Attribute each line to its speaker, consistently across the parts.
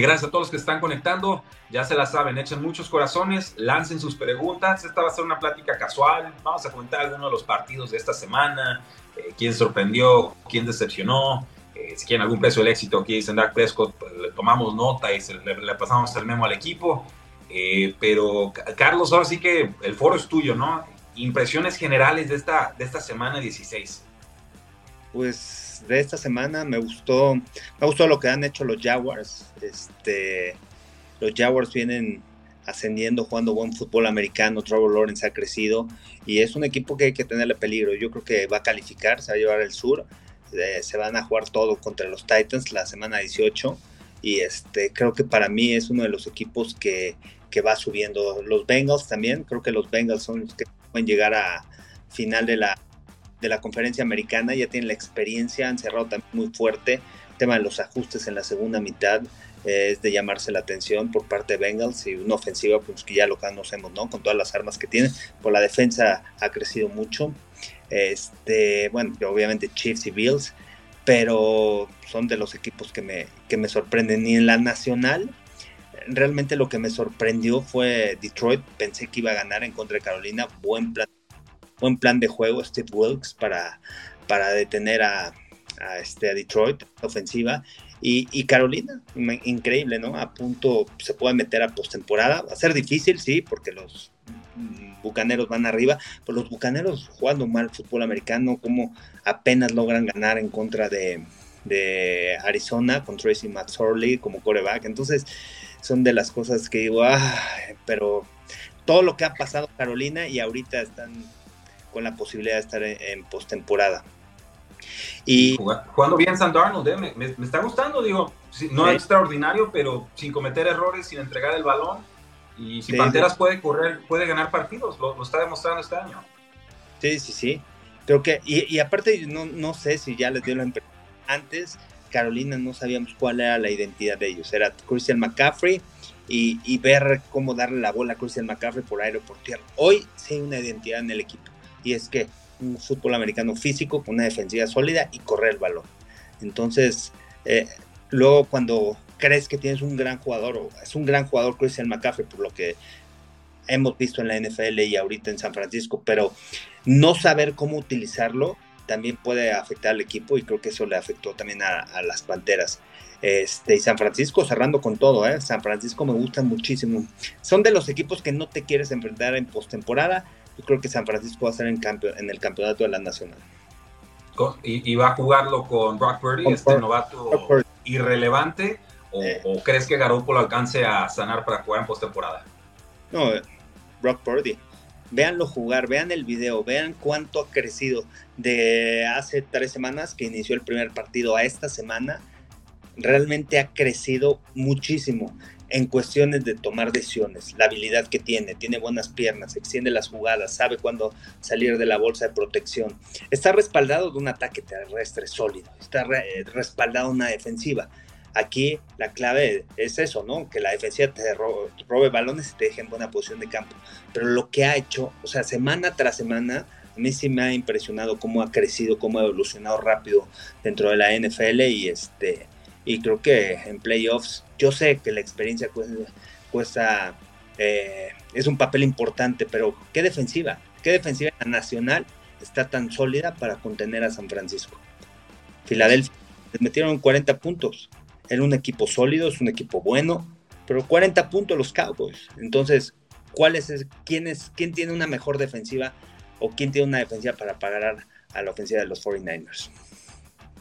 Speaker 1: Gracias a todos los que están conectando. Ya se la saben, echen muchos corazones, lancen sus preguntas. Esta va a ser una plática casual. Vamos a comentar algunos de los partidos de esta semana. Eh, quién sorprendió, quién decepcionó. Eh, si quieren algún precio del éxito aquí dicen Dak Prescott, pues, le tomamos nota y le, pasamos el memo al equipo. pero Carlos, ahora sí que el foro es tuyo, ¿no? Impresiones generales de esta, de esta semana 16.
Speaker 2: Pues de esta semana me gustó, me gustó lo que han hecho los Jaguars. Este, los Jaguars vienen ascendiendo, jugando buen fútbol americano. Trevor Lawrence ha crecido y es un equipo que hay que tenerle peligro. Yo creo que va a calificar, se va a llevar el sur. Eh, se van a jugar todo contra los Titans la semana 18 y este creo que para mí es uno de los equipos que, va subiendo. Los Bengals también, creo que los Bengals son los que pueden llegar a final de la de la conferencia americana, ya tienen la experiencia, han cerrado también muy fuerte. Tema de los ajustes en la segunda mitad eh, es de llamarse la atención por parte de Bengals y una ofensiva pues que ya lo conocemos, ¿no? Con todas las armas que tiene, por la defensa ha crecido mucho. Este, bueno, obviamente Chiefs y Bills, pero son de los equipos que me, que me sorprenden. Y en la nacional, realmente lo que me sorprendió fue Detroit. Pensé que iba a ganar en contra de Carolina. Buen plan buen plan de juego Steve Wilkes para, para detener a, este, a Detroit, ofensiva. Y, Carolina, increíble, ¿no? A punto se puede meter a postemporada. Va a ser difícil, sí, porque los bucaneros van arriba, pero los bucaneros jugando mal fútbol americano, como apenas logran ganar en contra de, Arizona con Tracy McSorley como coreback. Entonces, son de las cosas que digo, ah, pero todo lo que ha pasado Carolina y ahorita están con la posibilidad de estar en, postemporada.
Speaker 1: Y jugando bien San Darnold, ¿eh? me, está gustando, digo, no es extraordinario, pero sin cometer errores, sin entregar el balón. Y si Panteras puede correr, puede ganar partidos, lo, está demostrando este año.
Speaker 2: Sí, sí, sí. Creo que, y, aparte, no, no sé si ya les dio la impresión. Antes, Carolina no sabíamos cuál era la identidad de ellos. Era Christian McCaffrey y, y ver cómo darle la bola a Christian McCaffrey por aire o por tierra. Hoy sí hay una identidad en el equipo y es que un fútbol americano físico con una defensiva sólida y correr el balón. Entonces, eh, luego cuando crees que tienes un gran jugador, o es un gran jugador Christian McCaffrey, por lo que hemos visto en la NFL y ahorita en San Francisco, pero no saber cómo utilizarlo también puede afectar al equipo y creo que eso le afectó también a, las Panteras. Este, y San Francisco cerrando con todo, ¿eh? San Francisco me gusta muchísimo. Son de los equipos que no te quieres enfrentar en postemporada, yo creo que San Francisco va a estar en, en el campeonato de la nacional.
Speaker 1: ¿Y, va a jugarlo con Brock Purdy, este novato irrelevante? Eh. O, crees que Garoppolo alcance a sanar para jugar en postemporada?
Speaker 2: No, Brock Purdy. Véanlo jugar, vean el video, vean cuánto ha crecido de hace tres semanas que inició el primer partido a esta semana. Realmente ha crecido muchísimo en cuestiones de tomar decisiones, la habilidad que tiene, tiene buenas piernas, extiende las jugadas, sabe cuándo salir de la bolsa de protección. Está respaldado de un ataque terrestre sólido, está respaldado una defensiva. Aquí la clave es eso, ¿no? Que la defensiva te robe, balones y te deje en buena posición de campo. Pero lo que ha hecho, o sea, semana tras semana, a mí sí me ha impresionado cómo ha crecido, cómo ha evolucionado rápido dentro de la NFL y este y creo que en playoffs yo sé que la experiencia cuesta, eh, es un papel importante, pero qué defensiva, qué defensiva nacional está tan sólida para contener a San Francisco. Filadelfia les metieron 40 puntos. Era un equipo sólido, es un equipo bueno, pero 40 puntos los Cowboys. Entonces, ¿cuál es, quién, es, quién tiene una mejor defensiva o quién tiene una defensiva para pagar a la ofensiva de los 49ers?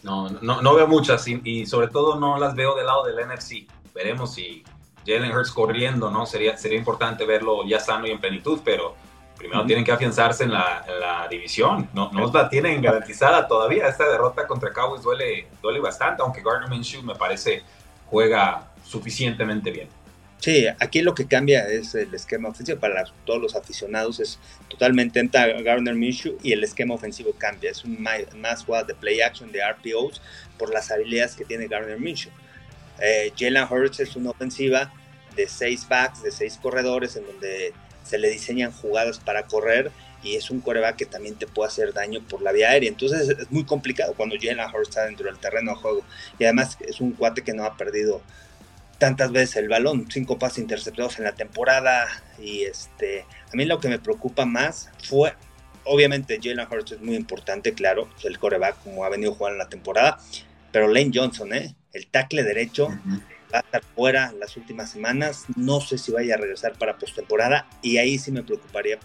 Speaker 1: No, no, no veo muchas y, sobre todo no las veo del lado del NFC veremos si Jalen Hurts corriendo, ¿no? Sería, sería importante verlo ya sano y en plenitud, pero primero tienen que afianzarse en la, división. No, no la tienen garantizada todavía. Esta derrota contra Cowboys duele, duele bastante, aunque Gardner Minshew me parece juega suficientemente bien.
Speaker 2: Sí, aquí lo que cambia es el esquema ofensivo para todos los aficionados, es totalmente entra Gardner Minshew y el esquema ofensivo cambia, es un más, jugada de play action, de RPOs, por las habilidades que tiene Gardner Minshew. Eh, Jalen Hurts es una ofensiva de seis backs, de seis corredores, en donde se le diseñan jugadas para correr y es un coreback que también te puede hacer daño por la vía aérea. Entonces es muy complicado cuando Jalen Hurts está dentro del terreno de juego. Y además es un cuate que no ha perdido tantas veces el balón, cinco pases interceptados en la temporada. Y este, a mí lo que me preocupa más fue, obviamente Jalen Hurts es muy importante, claro, el coreback como ha venido jugando en la temporada, pero Lane Johnson, ¿eh? el tackle derecho va a estar fuera las últimas semanas. No sé si vaya a regresar para postemporada y ahí sí me preocuparía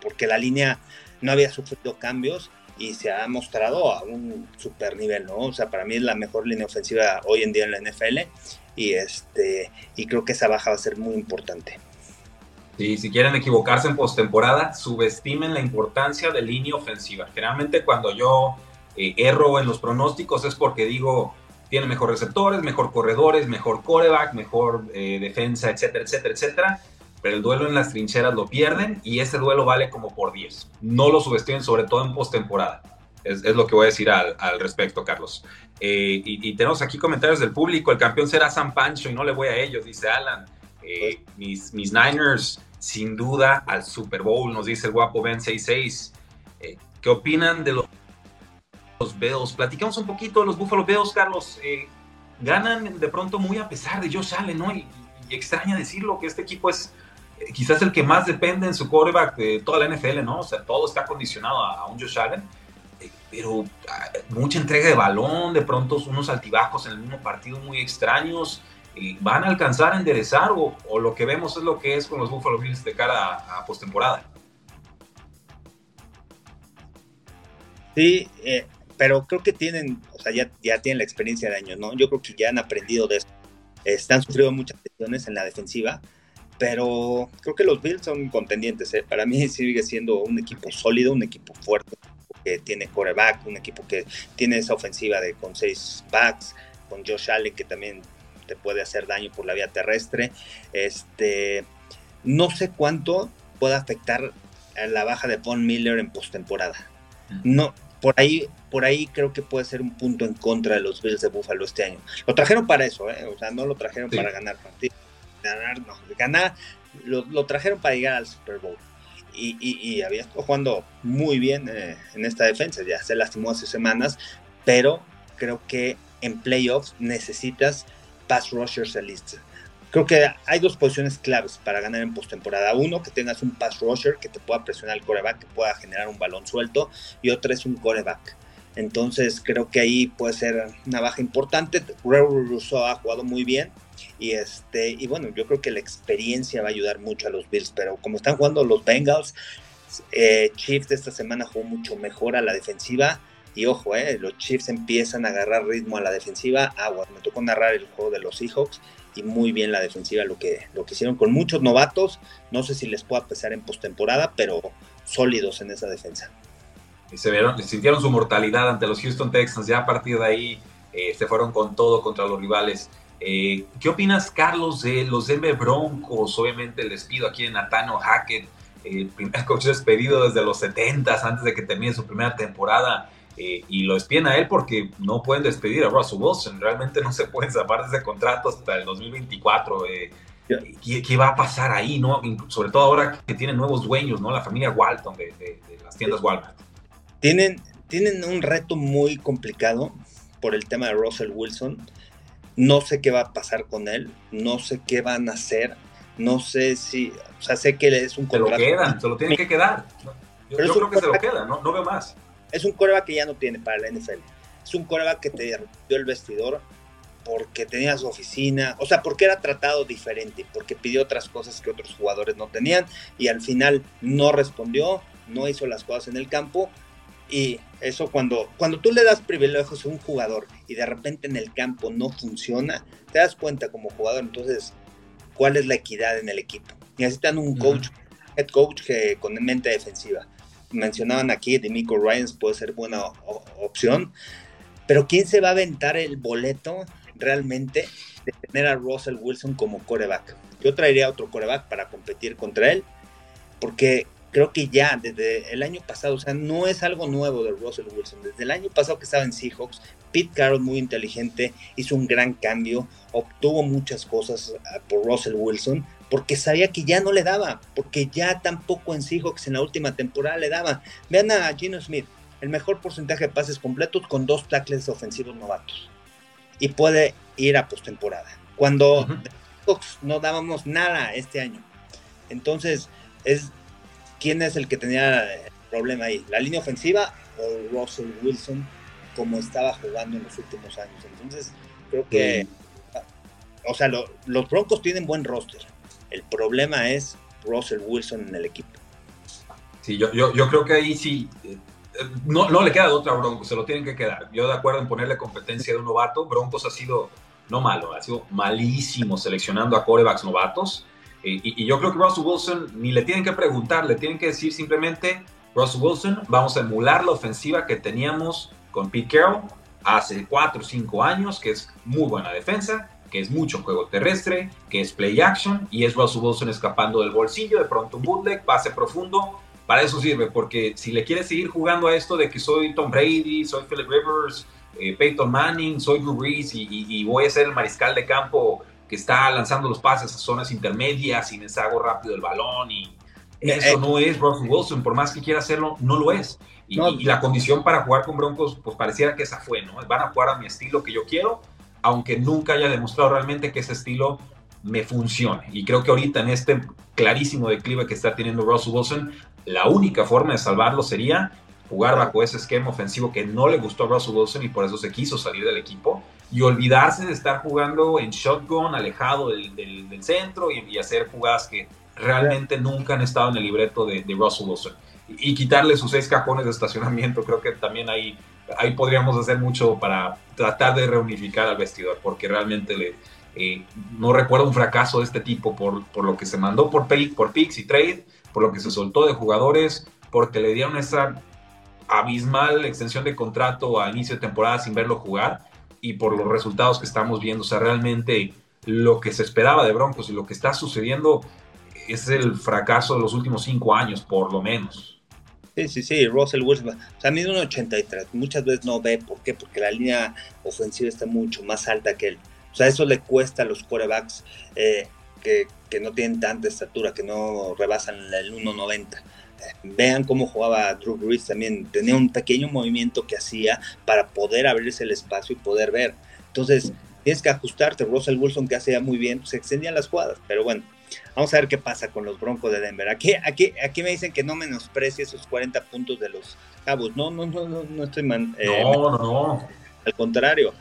Speaker 2: porque la línea no había sufrido cambios y se ha mostrado a un super nivel, ¿no? O sea, para mí es la mejor línea ofensiva hoy en día en la NFL y este y creo que esa baja va a ser muy importante.
Speaker 1: Sí, si quieren equivocarse en postemporada, subestimen la importancia de línea ofensiva. Generalmente cuando yo eh, erro en los pronósticos es porque digo, tiene mejor receptores, mejor corredores, mejor coreback, mejor eh, defensa, etcétera, etcétera, etcétera. Pero el duelo en las trincheras lo pierden y ese duelo vale como por 10. No lo subestimen, sobre todo en postemporada. Es, es, lo que voy a decir al, respecto, Carlos. Eh, y, tenemos aquí comentarios del público. El campeón será San Pancho y no le voy a ellos, dice Alan. Eh, mis, mis Niners, sin duda, al Super Bowl, nos dice el guapo Ben 66. ¿Qué opinan de los los Bills. Platicamos un poquito de los Buffalo Bills, Carlos. Eh, ganan de pronto muy a pesar de Josh Allen, ¿no? Y, extraña decirlo que este equipo es eh, quizás el que más depende en su quarterback de toda la NFL, ¿no? O sea, todo está condicionado a, un Josh Allen. Eh, pero ah, mucha entrega de balón, de pronto unos altibajos en el mismo partido muy extraños. ¿Van a alcanzar a enderezar o, lo que vemos es lo que es con los Buffalo Bills de cara a, a postemporada?
Speaker 2: Sí, pero creo que tienen, o sea, ya, ya tienen la experiencia de años, ¿no? Yo creo que ya han aprendido de esto. Están sufriendo muchas lesiones en la defensiva, pero creo que los Bills son contendientes. ¿eh? Para mí sigue siendo un equipo sólido, un equipo fuerte, que tiene coreback, un equipo que tiene esa ofensiva de con seis backs, con Josh Allen que también te puede hacer daño por la vía terrestre. Este, no sé cuánto puede afectar la baja de Von Miller en postemporada. No, por ahí, por ahí creo que puede ser un punto en contra de los Bills de Buffalo este año. Lo trajeron para eso, ¿eh? o sea, no lo trajeron para ganar partidos. Ganar, no, ganar, lo, trajeron para llegar al Super Bowl. Y, había estado jugando muy bien eh, en esta defensa, ya se lastimó hace semanas, pero creo que en playoffs necesitas pass rushers elite creo que hay dos posiciones claves para ganar en postemporada. Uno, que tengas un pass rusher que te pueda presionar el coreback, que pueda generar un balón suelto, y otro es un coreback. Entonces creo que ahí puede ser una baja importante. Rousseau ha jugado muy bien. Y este, y bueno, yo creo que la experiencia va a ayudar mucho a los Bills, pero como están jugando los Bengals, eh, Chiefs esta semana jugó mucho mejor a la defensiva. Y ojo, eh, los Chiefs empiezan a agarrar ritmo a la defensiva. Agua, me tocó narrar el juego de los Seahawks y muy bien la defensiva lo que, lo que hicieron con muchos novatos. No sé si les pueda pesar en postemporada, pero sólidos en esa defensa.
Speaker 1: Y se vieron, sintieron su mortalidad ante los Houston Texans. Ya a partir de ahí eh, se fueron con todo contra los rivales. Eh, ¿Qué opinas, Carlos, de los Denver Broncos? Obviamente el despido aquí de Nathaniel Hackett, el primer coach despedido desde los 70 antes de que termine su primera temporada. Eh, y lo despiden a él porque no pueden despedir a Russell Wilson. Realmente no se pueden zafar de ese contrato hasta el 2024. Eh, ¿qué, va a pasar ahí? no Sobre todo ahora que tienen nuevos dueños, ¿no? La familia Walton de, las tiendas Walmart.
Speaker 2: Tienen, tienen un reto muy complicado por el tema de Russell Wilson. No sé qué va a pasar con él, no sé qué van a hacer, no sé si, o sea, sé que es un
Speaker 1: contrato. Se lo quedan, se lo tienen que quedar. Yo, creo que se lo quedan, no, no veo más
Speaker 2: es un coreback que ya no tiene para la NFL. Es un coreback que te dio el vestidor porque tenía su oficina, o sea, porque era tratado diferente, porque pidió otras cosas que otros jugadores no tenían y al final no respondió, no hizo las cosas en el campo y eso cuando, cuando tú le das privilegios a un jugador y de repente en el campo no funciona, te das cuenta como jugador entonces cuál es la equidad en el equipo. Necesitan un coach, head coach que con mente defensiva mencionaban aquí, de Miko Ryans puede ser buena opción, pero ¿quién se va a aventar el boleto realmente de tener a Russell Wilson como coreback? Yo traería otro coreback para competir contra él, porque creo que ya desde el año pasado, o sea, no es algo nuevo de Russell Wilson. Desde el año pasado que estaba en Seahawks, Pete Carroll, muy inteligente, hizo un gran cambio, obtuvo muchas cosas ah, por Russell Wilson, porque sabía que ya no le daba, porque ya tampoco en Seahawks en la última temporada le daba. Vean a Gino Smith, el mejor porcentaje de pases completos con dos tackles ofensivos novatos. Y puede ir a postemporada. Cuando Seahawks no dábamos nada este año. Entonces, es ¿quién es el que tenía el problema ahí? ¿La línea ofensiva o Russell Wilson como estaba jugando en los últimos años? Entonces, creo que, o sea, los Broncos tienen buen roster. El problema es Russell Wilson en el equipo.
Speaker 1: Sí, yo, yo, creo que ahí sí, eh, no, no le queda de otra Broncos, se lo tienen que quedar. Yo de acuerdo en ponerle competencia de un novato, Broncos ha sido, no malo, ha sido malísimo seleccionando a corebacks novatos y, yo creo que Russell Wilson ni le tienen que preguntar, le tienen que decir simplemente, Russell Wilson, vamos a emular la ofensiva que teníamos con Pete Carroll hace 4 o 5 años, que es muy buena defensa, que es mucho juego terrestre, que es play action, y es Russell Wilson escapando del bolsillo, de pronto un bootleg, pase profundo, para eso sirve, porque si le quieres seguir jugando a esto de que soy Tom Brady, soy Philip Rivers, eh, Peyton Manning, soy Drew Brees y, y, voy a ser el mariscal de campo que está lanzando los pases a zonas intermedias y deshago rápido el balón y eh, eso eh. no es Russell Wilson, por más que quiera hacerlo, no lo es. Y, la condición para jugar con Broncos, pues pareciera que esa fue, ¿no? Van a jugar a mi estilo que yo quiero, aunque nunca haya demostrado realmente que ese estilo me funcione. Y creo que ahorita en este clarísimo declive que está teniendo Russell Wilson, la única forma de salvarlo sería jugar bajo ese esquema ofensivo que no le gustó a Russell Wilson y por eso se quiso salir del equipo y olvidarse de estar jugando en shotgun, alejado del, centro y, hacer jugadas que realmente nunca han estado en el libreto de, Russell Wilson. Y, quitarle sus seis cajones de estacionamiento, creo que también ahí, ahí podríamos hacer mucho para tratar de reunificar al vestidor, porque realmente le, eh, no recuerdo un fracaso de este tipo por, por lo que se mandó por, por picks y trade, por lo que se soltó de jugadores, porque le dieron esa abismal extensión de contrato a inicio de temporada sin verlo jugar y por los resultados que estamos viendo. O sea, realmente lo que se esperaba de Broncos y lo que está sucediendo es el fracaso de los últimos cinco años, por lo menos.
Speaker 2: Sí, sí, sí, Russell Wilson, o sea, mide un 83, muchas veces no ve, ¿por qué? Porque la línea ofensiva está mucho más alta que él. O sea, eso le cuesta a los quarterbacks eh, que, que, no tienen tanta estatura, que no rebasan el 1.90 vean cómo jugaba Drew Brees también, tenía un pequeño movimiento que hacía para poder abrirse el espacio y poder ver. Entonces, tienes que ajustarte. Russell Wilson, que hacía muy bien, se extendían las jugadas, pero bueno. Vamos a ver qué pasa con los Broncos de Denver. Aquí, aquí, aquí me dicen que no menosprecie esos 40 puntos de los Cabos. No, no, no, no, no estoy man,
Speaker 1: eh, no, no.
Speaker 2: Al contrario,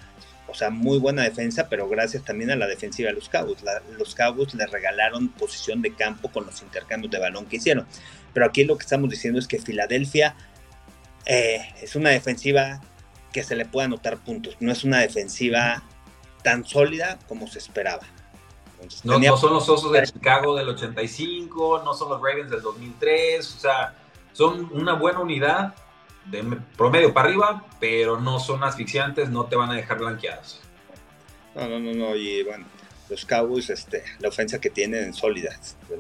Speaker 2: o sea, muy buena defensa, pero gracias también a la defensiva de los Cabos. los Cabos le regalaron posición de campo con los intercambios de balón que hicieron. Pero aquí lo que estamos diciendo es que Filadelfia eh, es una defensiva que se le puede anotar puntos. No es una defensiva tan sólida como se esperaba.
Speaker 1: No, son los Osos de Chicago del 85, no son los Ravens del 2003, o sea, son una buena unidad de promedio para arriba, pero no son asfixiantes, no te van a dejar blanqueados.
Speaker 2: No, no, no, no, y bueno, los Cowboys, este, la ofensa que tienen sólida.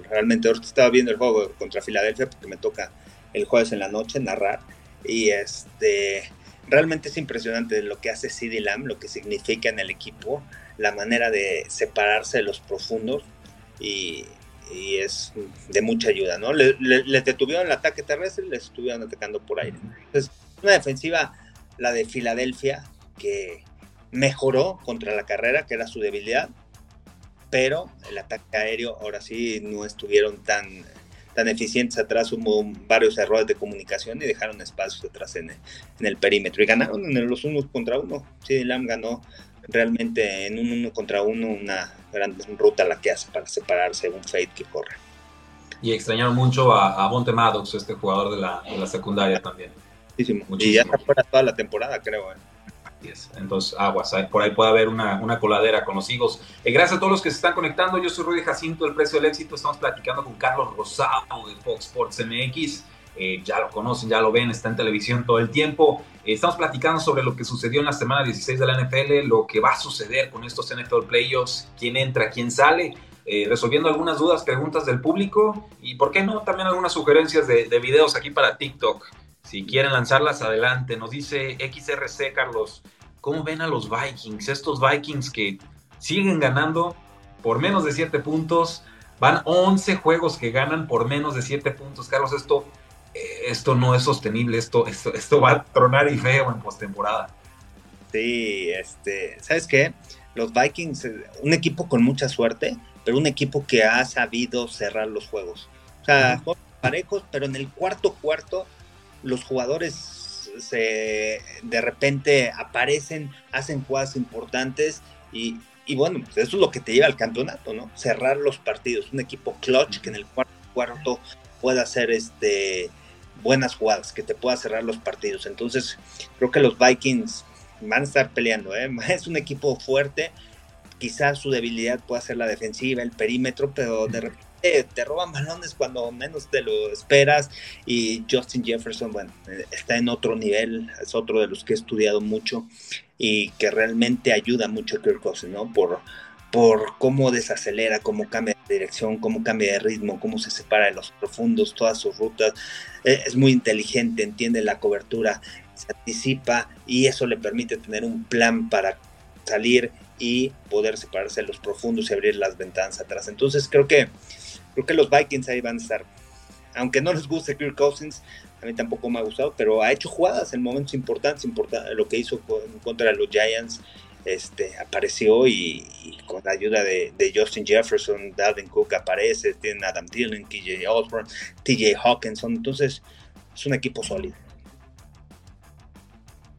Speaker 2: Realmente ahorita estaba viendo el juego contra Filadelfia porque me toca el jueves en la noche narrar y este realmente es impresionante lo que hace CD Lamb, lo que significa en el equipo, la manera de separarse de los profundos y, es de mucha ayuda, ¿no? Les le, detuvieron el ataque terrestre y les estuvieron atacando por aire. Entonces, una defensiva, la de Filadelfia, que mejoró contra la carrera, que era su debilidad, pero el ataque aéreo ahora sí no estuvieron tan, tan eficientes atrás, hubo varios errores de comunicación y dejaron espacios atrás en, en el perímetro y ganaron en los unos contra uno. Sí, Lam ganó realmente en un uno contra uno una gran ruta la que hace para separarse un fade que corre.
Speaker 1: Y extrañaron mucho a, a Monte Maddox, este jugador de la, de la secundaria también.
Speaker 2: Muchísimo. Muchísimo. Y ya está fuera toda la temporada, creo. ¿eh?
Speaker 1: Entonces, aguas, por ahí puede haber una, coladera con los higos. Eh, gracias a todos los que se están conectando. Yo soy Rudy Jacinto, el precio del éxito. Estamos platicando con Carlos Rosado de Fox Sports MX. Eh, ya lo conocen, ya lo ven, está en televisión todo el tiempo. Eh, estamos platicando sobre lo que sucedió en la semana 16 de la NFL, lo que va a suceder con estos NFL Playoffs, quién entra, quién sale. eh, resolviendo algunas dudas, preguntas del público y, ¿por qué no? También algunas sugerencias de, de videos aquí para TikTok. Si quieren lanzarlas, adelante. Nos dice XRC, Carlos, ¿cómo ven a los Vikings? Estos Vikings que siguen ganando por menos de 7 puntos. Van 11 juegos que ganan por menos de 7 puntos. Carlos, esto, esto no es sostenible. Esto, esto, esto va a tronar y feo en postemporada.
Speaker 2: Sí, este, ¿sabes qué? Los Vikings, eh, un equipo con mucha suerte, pero un equipo que ha sabido cerrar los juegos. O sea, juegos parejos, pero en el cuarto cuarto los jugadores se, de repente aparecen, hacen jugadas importantes y, y bueno, pues eso es lo que te lleva al campeonato, ¿no? Cerrar los partidos, un equipo clutch que en el cuarto cuarto pueda hacer este buenas jugadas, que te pueda cerrar los partidos. Entonces, creo que los Vikings van a estar peleando, ¿eh? Es un equipo fuerte, quizás su debilidad pueda ser la defensiva, el perímetro, pero de repente te roban balones cuando menos te lo esperas y Justin Jefferson, bueno, está en otro nivel, es otro de los que he estudiado mucho y que realmente ayuda mucho a Kirk Cousins, ¿no? Por, por cómo desacelera, cómo cambia de dirección, cómo cambia de ritmo, cómo se separa de los profundos, todas sus rutas. Es muy inteligente, entiende la cobertura, se anticipa y eso le permite tener un plan para salir y poder separarse de los profundos y abrir las ventanas atrás. Entonces creo que creo que los Vikings ahí van a estar. Aunque no les guste Kirk Cousins, a mí tampoco me ha gustado, pero ha hecho jugadas en momentos importantes, lo que hizo en contra de los Giants, este, apareció y, con la ayuda de, Justin Jefferson, Dalvin Cook aparece, tiene Adam Thielen, TJ Osborne, TJ Hawkinson, entonces es un equipo sólido.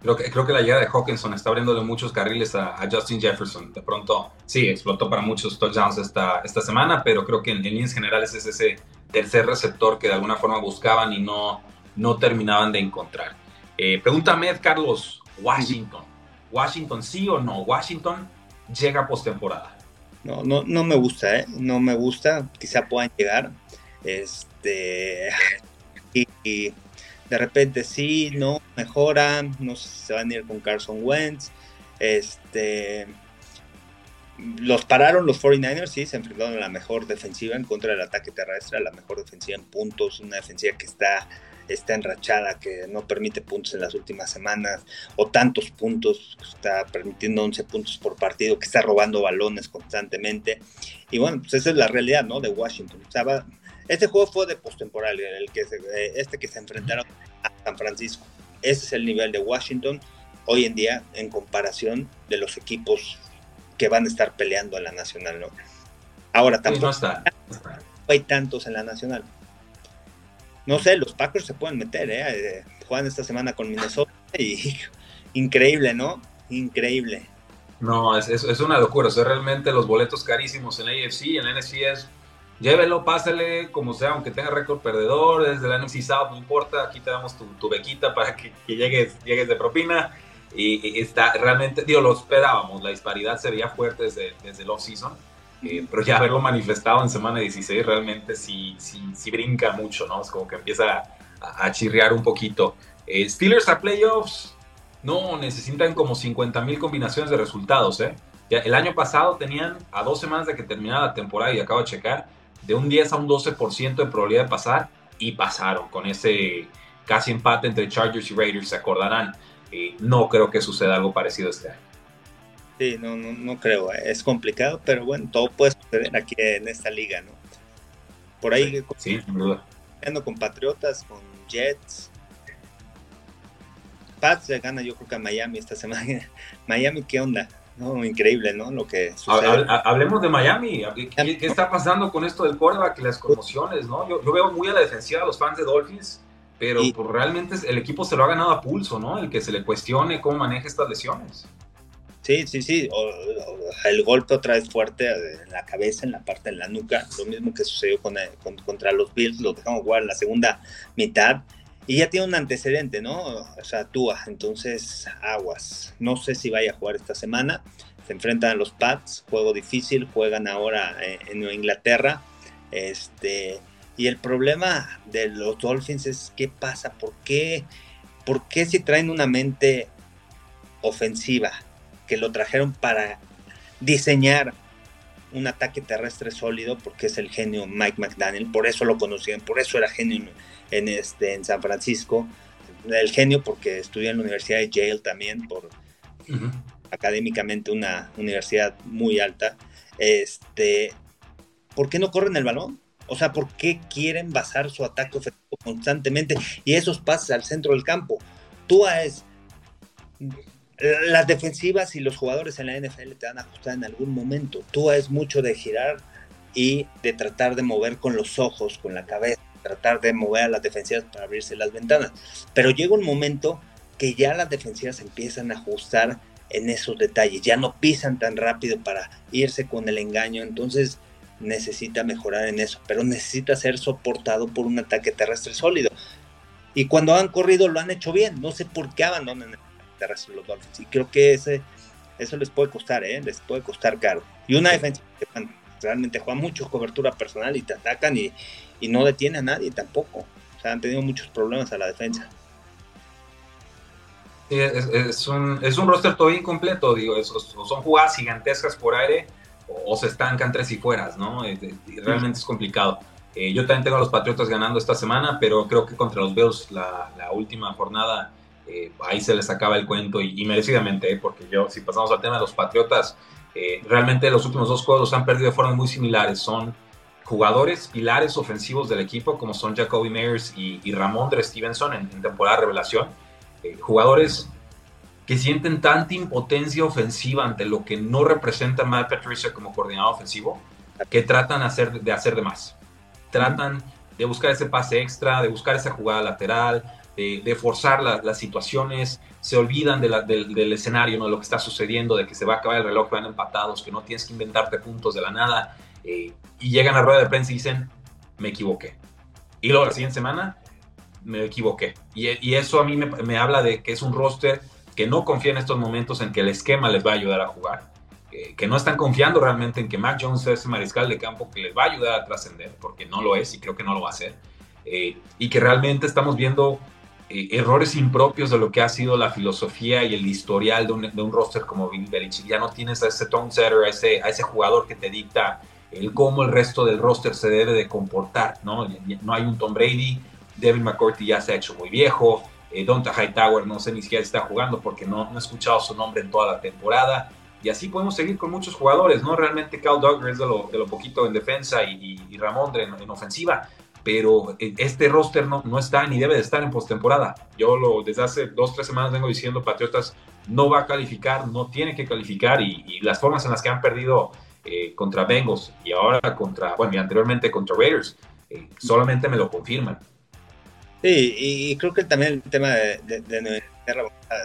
Speaker 1: Creo que, creo que la llegada de Hawkinson está abriéndole muchos carriles a, Justin Jefferson. De pronto, sí, explotó para muchos touchdowns esta, esta semana, pero creo que en, líneas generales es ese tercer receptor que de alguna forma buscaban y no, no terminaban de encontrar. Eh, pregúntame, Carlos, Washington. ¿Washington sí o no? ¿Washington llega postemporada?
Speaker 2: No, no, no me gusta, ¿eh? No me gusta. Quizá puedan llegar. Este. y de repente sí, no, mejoran, no sé si se van a ir con Carson Wentz. Este, los pararon los 49ers, sí, se enfrentaron a la mejor defensiva en contra del ataque terrestre, a la mejor defensiva en puntos, una defensiva que está, está enrachada, que no permite puntos en las últimas semanas, o tantos puntos, está permitiendo 11 puntos por partido, que está robando balones constantemente. Y bueno, pues esa es la realidad, ¿no? De Washington. Este juego fue de postemporal, el que eh, este que se enfrentaron a San Francisco. Ese es el nivel de Washington hoy en día en comparación de los equipos que van a estar peleando en la Nacional. ¿no? Ahora tampoco no hay tantos en la Nacional. No sé, los Packers se pueden meter, ¿eh? eh juegan esta semana con Minnesota y increíble, ¿no? Increíble.
Speaker 1: No, es, es, una locura. O realmente los boletos carísimos en AFC y en NFC es llévelo, pásale, como sea, aunque tenga récord perdedor, desde la NFC South, no importa, aquí te damos tu, bequita para que, llegues, llegues de propina. Y, está realmente, digo, lo esperábamos, la disparidad se veía fuerte desde, desde el off-season, eh, pero ya haberlo manifestado en semana 16 realmente sí, sí, sí brinca mucho, ¿no? Es como que empieza a, chirriar un poquito. Eh, Steelers a playoffs, no, necesitan como 50 mil combinaciones de resultados, ¿eh? Ya, el año pasado tenían a dos semanas de que terminara la temporada y acabo de checar, de un 10 a un 12% de probabilidad de pasar y pasaron con ese casi empate entre Chargers y Raiders, se acordarán. Eh, no creo que suceda algo parecido este año.
Speaker 2: Sí, no, no, no creo, eh, es complicado, pero bueno, todo puede suceder aquí en esta liga, ¿no? Por ahí,
Speaker 1: sí, sin duda.
Speaker 2: con Patriotas, con Jets. Pats se gana yo creo que a Miami esta semana. Miami, ¿qué onda? No, increíble, ¿no? Lo que
Speaker 1: sucede. Hablemos de Miami. ¿Qué, está pasando con esto del quarterback y las conmociones, no? Yo, veo muy a la defensiva a los fans de Dolphins, pero pues, realmente el equipo se lo ha ganado a pulso, ¿no? El que se le cuestione cómo maneja estas lesiones.
Speaker 2: Sí, sí, sí. el golpe otra vez fuerte en la cabeza, en la parte de la nuca. Lo mismo que sucedió con, contra los Bills. Lo dejamos jugar en la segunda mitad. Y ya tiene un antecedente, ¿no? O sea, Tua, entonces aguas. No sé si vaya a jugar esta semana. Se enfrentan a los Pats, juego difícil, juegan ahora eh, en Inglaterra. Este, y el problema de los Dolphins es qué pasa, por qué, por qué si traen una mente ofensiva, que lo trajeron para diseñar un ataque terrestre sólido porque es el genio Mike McDaniel, por eso lo conocían, por eso era genio en, este, en San Francisco, el genio porque estudió en la Universidad de Yale también, por académicamente una universidad muy alta. Este, ¿Por qué no corren el balón? O sea, ¿por qué quieren basar su ataque ofensivo constantemente y esos pases al centro del campo? Tú es las defensivas y los jugadores en la NFL te van a ajustar en algún momento. Tú es mucho de girar y de tratar de mover con los ojos, con la cabeza, tratar de mover a las defensivas para abrirse las ventanas. Pero llega un momento que ya las defensivas empiezan a ajustar en esos detalles, ya no pisan tan rápido para irse con el engaño, entonces necesita mejorar en eso, pero necesita ser soportado por un ataque terrestre sólido. Y cuando han corrido lo han hecho bien, no sé por qué abandonan el los Dolphins. Y creo que ese, eso les puede costar, ¿eh? les puede costar caro. Y una defensa que realmente juega mucho cobertura personal y te atacan y, y no detiene a nadie tampoco. O sea, han tenido muchos problemas a la defensa.
Speaker 1: Sí, es, un, es un roster todo incompleto, digo, son jugadas gigantescas por aire o, se estancan tres y fueras, ¿no? realmente es complicado. Eh, yo también tengo a los Patriotas ganando esta semana, pero creo que contra los Bills la, la última jornada eh, ahí se les acaba el cuento y, merecidamente, ¿eh? porque yo, si pasamos al tema de los Patriotas, realmente los últimos dos juegos han perdido de formas muy similares. Son jugadores pilares ofensivos del equipo, como son Jacoby Meyers y, y Ramón de Stevenson en, en temporada revelación. jugadores que sienten tanta impotencia ofensiva ante lo que no representa Matt Patricia como coordinador ofensivo, que tratan hacer, de hacer de más. Tratan de buscar ese pase extra, de buscar esa jugada lateral, de, forzar las situaciones, se olvidan del, escenario, ¿no? de lo que está sucediendo, de que se va a acabar el reloj, van empatados, que no tienes que inventarte puntos de la nada, eh, y llegan a rueda de prensa y dicen, me equivoqué. Y luego la siguiente semana, me equivoqué. Y, eso a mí me, me habla de que es un roster que no confía en estos momentos en que el esquema les va a ayudar a jugar, que no están confiando realmente en que Mac Jones es mariscal de campo que les va a ayudar a trascender, porque no lo es y creo que no lo va a hacer, eh, y que realmente estamos viendo eh, errores impropios de lo que ha sido la filosofía y el historial de un, roster como Bill Belichick. Ya no tienes a ese tone setter, a ese, a ese jugador que te dicta el cómo el resto del roster se debe de comportar, ¿no? No hay un Tom Brady, Devin McCourty ya se ha hecho muy viejo, eh, Donta Hightower no sé ni siquiera si está jugando porque no, no, he escuchado su nombre en toda la temporada. Y así podemos seguir con muchos jugadores, ¿no? Realmente Cal Duggar es de lo, de lo, poquito en defensa y, y, Ramón en, en, ofensiva. Pero eh, este roster no, no está ni debe de estar en postemporada. Yo lo, desde hace dos, tres semanas vengo diciendo, Patriotas no va a calificar, no tiene que calificar. Y, las formas en las que han perdido eh, contra Bengals y ahora contra, bueno, y anteriormente contra Raiders, solamente me lo confirman.
Speaker 2: Sí, y creo que también el tema de, de, de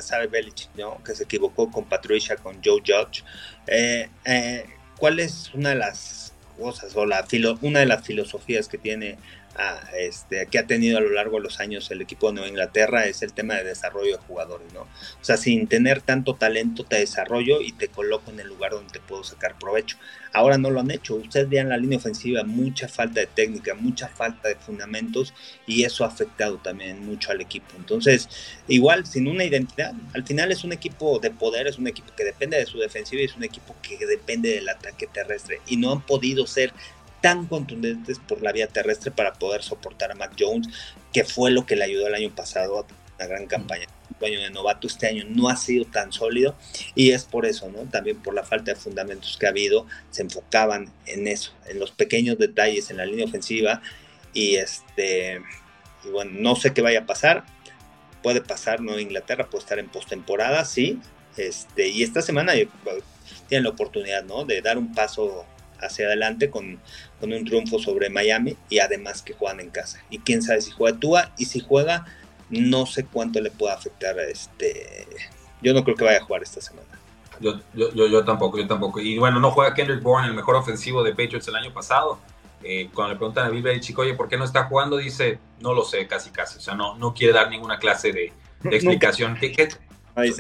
Speaker 2: sabe Belichick, ¿no? Que se equivocó con Patricia, con Joe Judge. Eh, eh, ¿Cuál es una de las cosas o la filo, una de las filosofías que tiene este, que ha tenido a lo largo de los años el equipo de Nueva Inglaterra es el tema de desarrollo de jugadores, ¿no? O sea, sin tener tanto talento te desarrollo y te coloco en el lugar donde te puedo sacar provecho. Ahora no lo han hecho. Ustedes vean la línea ofensiva, mucha falta de técnica, mucha falta de fundamentos y eso ha afectado también mucho al equipo. Entonces, igual, sin una identidad, al final es un equipo de poder, es un equipo que depende de su defensiva y es un equipo que depende del ataque terrestre y no han podido ser tan contundentes por la vía terrestre para poder soportar a Mac Jones, que fue lo que le ayudó el año pasado a una gran campaña. El año de novato este año no ha sido tan sólido y es por eso, ¿no? También por la falta de fundamentos que ha habido, se enfocaban en eso, en los pequeños detalles en la línea ofensiva y este y bueno, no sé qué vaya a pasar. Puede pasar, ¿no? Inglaterra puede estar en postemporada, sí. Este, y esta semana tienen la oportunidad, ¿no? De dar un paso hacia adelante con, con, un triunfo sobre Miami y además que juegan en casa. Y quién sabe si juega Tua y si juega, no sé cuánto le pueda afectar a este. Yo no creo que vaya a jugar esta semana.
Speaker 1: Yo, yo, yo, tampoco, yo tampoco. Y bueno, no juega Kendrick Bourne, el mejor ofensivo de Patriots el año pasado. Eh, cuando le preguntan a Bill chico, oye, ¿por qué no está jugando? Dice, no lo sé, casi, casi. O sea, no, no quiere dar ninguna clase de, explicación.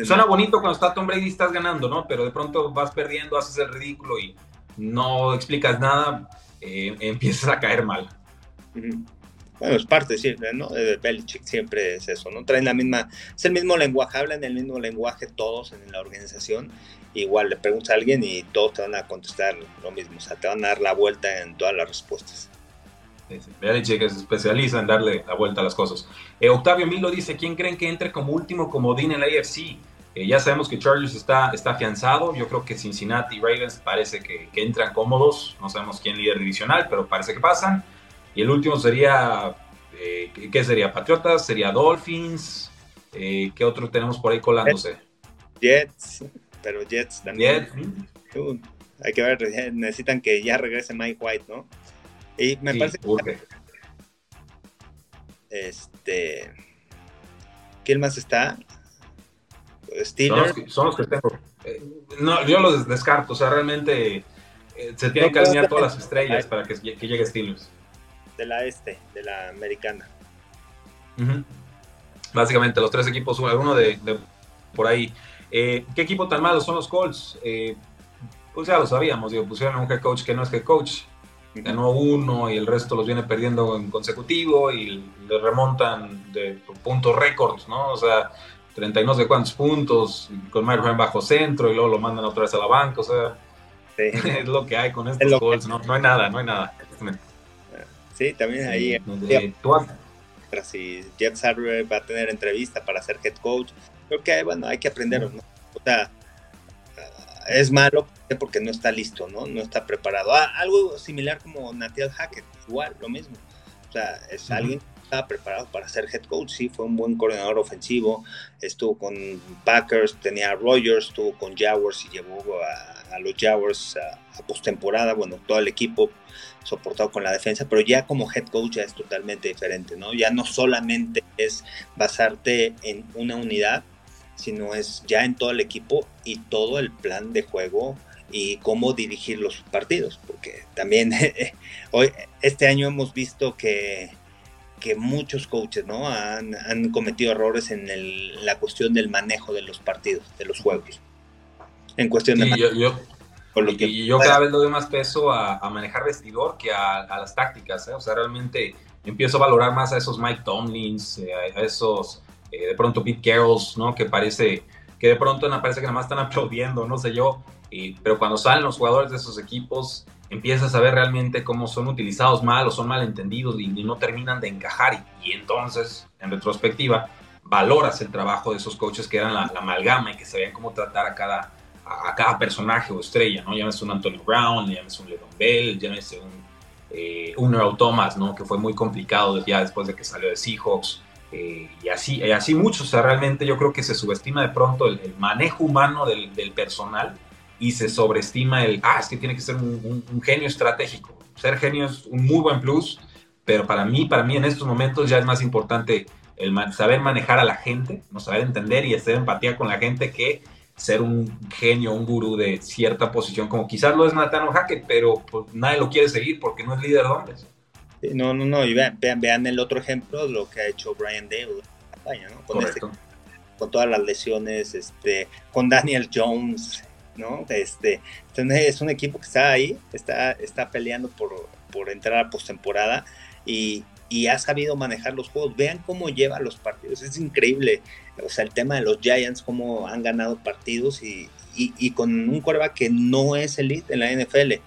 Speaker 1: Suena bonito cuando está Tom Brady y estás ganando, ¿no? Pero de pronto vas perdiendo, haces el ridículo y no explicas nada, eh, empiezas a caer mal.
Speaker 2: bueno, es parte siempre, ¿no? Belichick siempre es eso, ¿no? Traen la misma, es el mismo lenguaje, hablan el mismo lenguaje todos en la organización. Igual le preguntas a alguien y todos te van a contestar lo mismo, o sea, te van a dar la vuelta en todas las respuestas.
Speaker 1: Belichick se especializa en darle la vuelta a las cosas. Eh, Octavio Milo dice, ¿quién creen que entre como último comodín en la AFC? Eh, ya sabemos que Chargers está, está afianzado. Yo creo que Cincinnati y Ravens parece que, entran cómodos. No sabemos quién líder divisional, pero parece que pasan. Y el último sería, eh, ¿qué sería? Patriotas, sería Dolphins. Eh, ¿Qué otro tenemos por ahí colándose?
Speaker 2: Jets, pero Jets también. hay que ver, necesitan que ya regrese Mike White, ¿no? Y me parece que... Este... ¿Quién más está?
Speaker 1: Steelers. Son los que, tengo. Eh, no, yo los descarto. O sea, realmente eh, se tienen que alinear todas las estrellas para que, llegue Steelers.
Speaker 2: De la este, de la americana.
Speaker 1: Básicamente, los tres equipos, uno de, por ahí. Eh, ¿Qué equipo tan malo son los Colts? pues ya lo sabíamos, digo, pusieron a un head coach que no es head coach. Ganó uno y el resto los viene perdiendo en consecutivo y le remontan de puntos récords, ¿no? O sea, 30 y no sé cuántos puntos, con Ryan bajo centro y luego lo mandan otra vez a la banca, o sea, es lo que hay con estos goals, no, no, hay nada, no hay nada.
Speaker 2: Sí, también ahí. si Jeff Sarver va a tener entrevista para ser head coach, creo que bueno, hay que aprender, ¿no? O sea, es malo porque no está listo, ¿no? No está preparado. Ah, algo similar como Nathaniel Hackett, igual, lo mismo. O sea, es alguien estaba preparado para ser head coach, sí, fue un buen coordinador ofensivo, estuvo con Packers, tenía a Rogers, estuvo con Jaguars y llevó a, los Jaguars a, postemporada, bueno, todo el equipo soportado con la defensa, pero ya como head coach ya es totalmente diferente, ¿no? Ya no solamente es basarte en una unidad, sino es ya en todo el equipo y todo el plan de juego y cómo dirigir los partidos, porque también hoy este año hemos visto que que muchos coaches ¿no? han, cometido errores en la cuestión del manejo de los partidos, de los juegos. En cuestión de...
Speaker 1: Yo, yo, y yo cada vez le doy más peso a, manejar vestidor que a, las tácticas. ¿eh? O sea, realmente empiezo a valorar más a esos Mike Tomlins, eh, a esos eh, de pronto Pete Carrolls, ¿no? que parece que de pronto parece que nada más están aplaudiendo, no sé yo. pero cuando salen los jugadores de esos equipos, empiezas a ver realmente cómo son utilizados mal o son mal entendidos y, no terminan de encajar. Y, entonces, en retrospectiva, valoras el trabajo de esos coaches que eran la, amalgama y que sabían cómo tratar a cada, a, cada personaje o estrella, ¿no? Llámese un Antonio Brown, llámese un Leon Bell, llámese un, eh, un Earl Thomas, ¿no? Que fue muy complicado ya después de que salió de Seahawks. Eh, y así, y así muchos, o sea, realmente yo creo que se subestima de pronto el, manejo humano del personal y se sobreestima el, ah, es que tiene que ser un, genio estratégico. Ser genio es un muy buen plus, pero para mí, para mí en estos momentos ya es más importante el saber manejar a la gente, no saber entender y hacer empatía con la gente que ser un genio, un gurú de cierta posición, como quizás lo es Nathaniel Hackett, pero pues, nadie lo quiere seguir porque no es líder de hombres.
Speaker 2: No, no, no, y vean, vean, el otro ejemplo, lo que ha hecho Brian Dale en campaña, ¿no? Con, este, con todas las lesiones, este, con Daniel Jones, ¿no? Este, es un equipo que está ahí, está, está peleando por, por entrar a postemporada y, y ha sabido manejar los juegos. Vean cómo lleva los partidos, es increíble. O sea, el tema de los Giants, cómo han ganado partidos y, y, con un coreback que no es elite en la NFL